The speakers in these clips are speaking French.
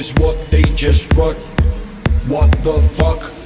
is what they just wrote. What the fuck?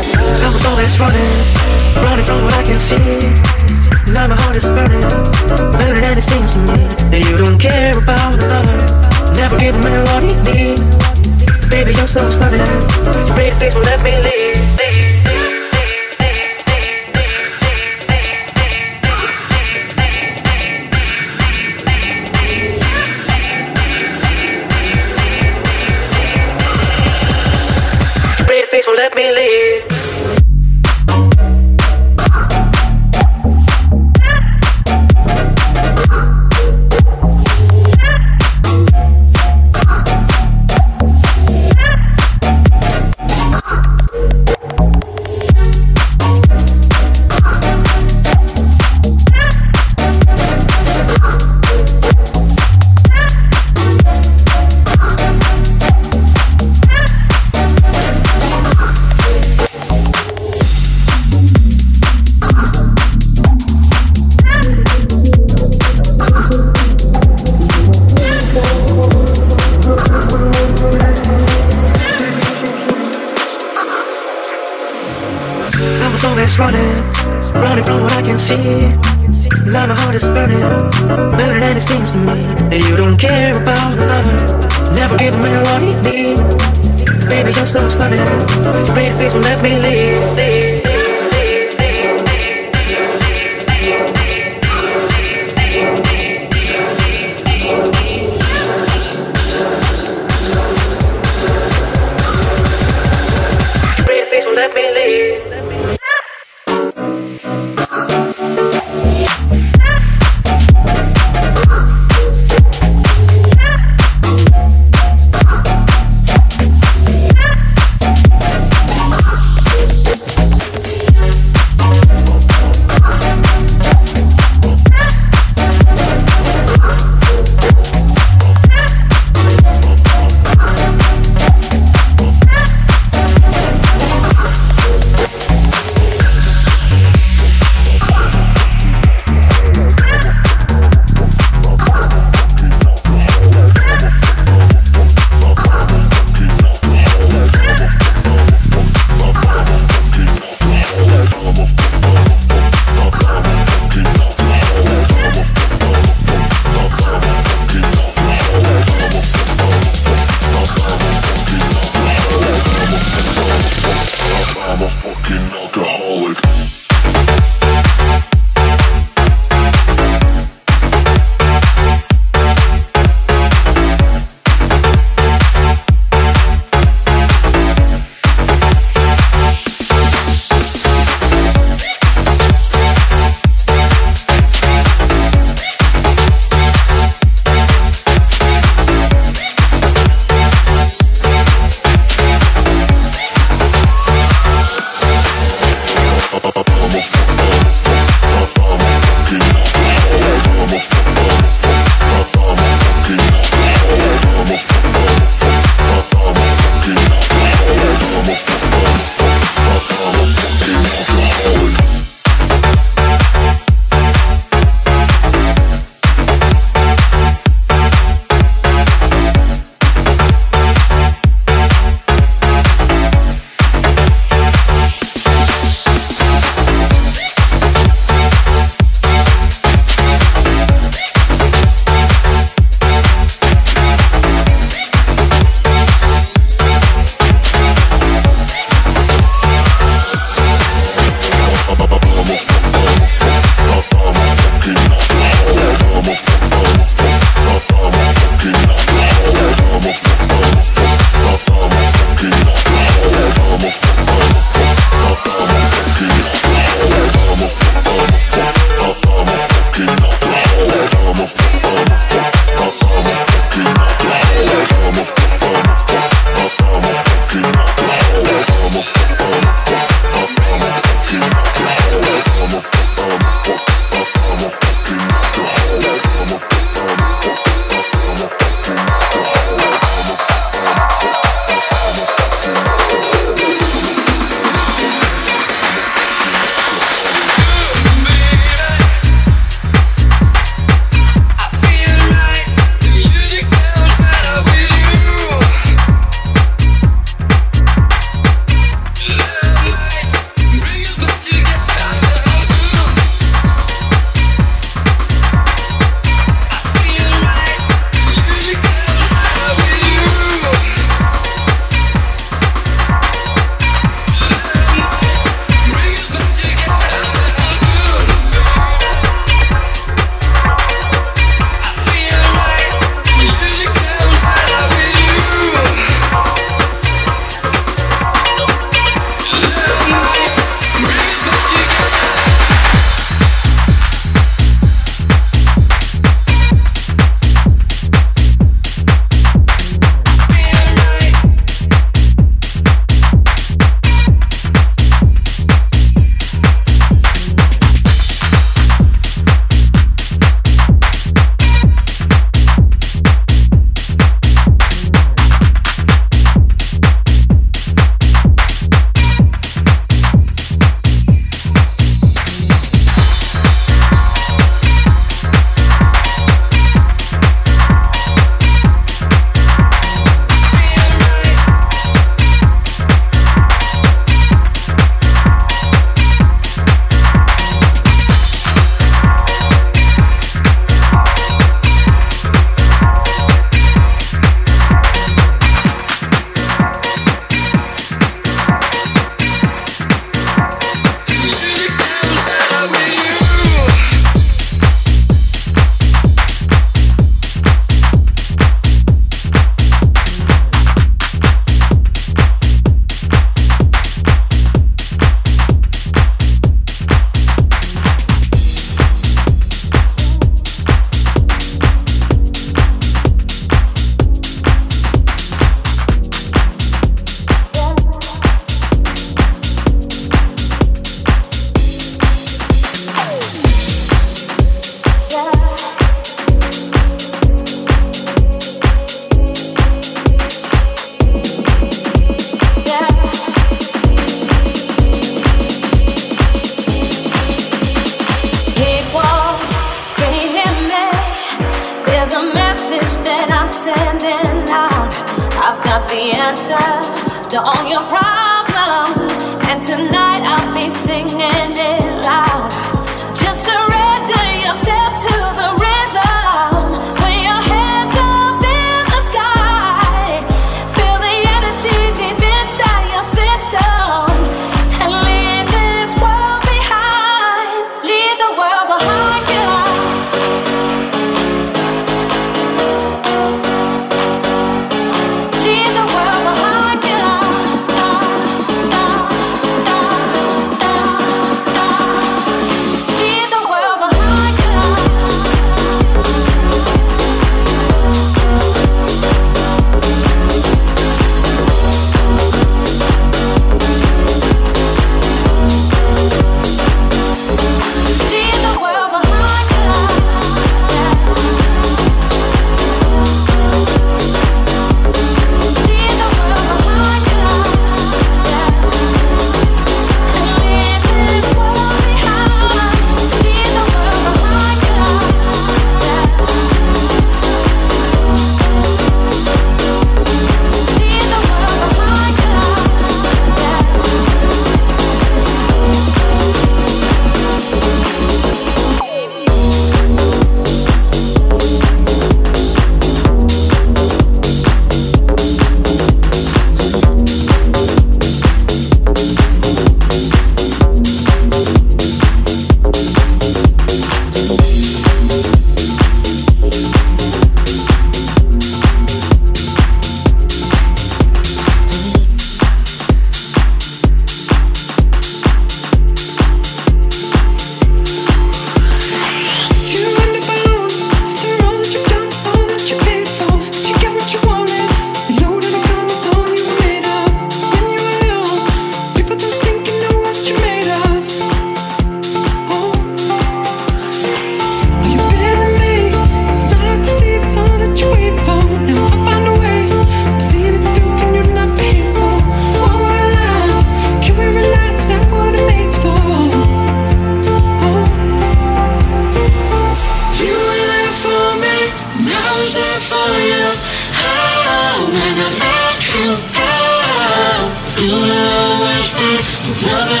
Brother